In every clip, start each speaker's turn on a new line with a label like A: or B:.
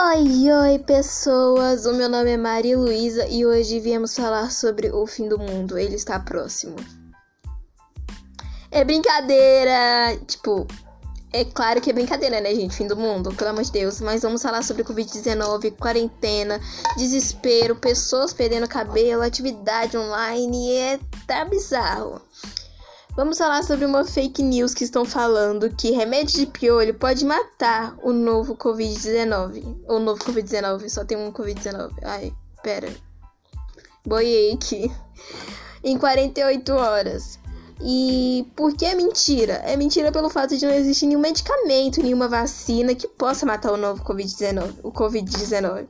A: Oi, oi, pessoas! O meu nome é Maria Luísa e hoje viemos falar sobre o fim do mundo. Ele está próximo. É brincadeira! Tipo, é claro que é brincadeira, né, gente? Fim do mundo, pelo amor de Deus. Mas vamos falar sobre Covid-19, quarentena, desespero, pessoas perdendo cabelo, atividade online. E é tá bizarro. Vamos falar sobre uma fake news que estão falando que remédio de piolho pode matar o novo Covid-19. O novo Covid-19, só tem um Covid-19. Ai, pera. Boiei aqui. Em 48 horas. E por que é mentira? É mentira pelo fato de não existir nenhum medicamento, nenhuma vacina que possa matar o novo Covid-19. O Covid-19.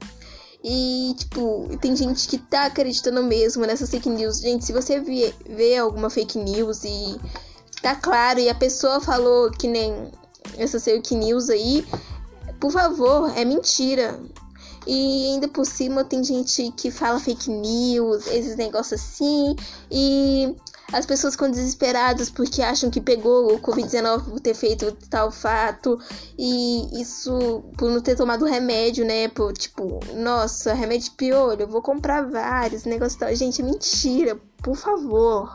A: E, tipo, tem gente que tá acreditando mesmo nessas fake news. Gente, se você vê, vê alguma fake news e tá claro e a pessoa falou que nem essa fake news aí, por favor, é mentira. E ainda por cima tem gente que fala fake news, esses negócios assim, e as pessoas ficam desesperadas porque acham que pegou o Covid-19 por ter feito tal fato. E isso por não ter tomado remédio, né? Por, tipo, nossa, remédio de piolho, eu vou comprar vários, negócio tal. Gente, mentira, por favor.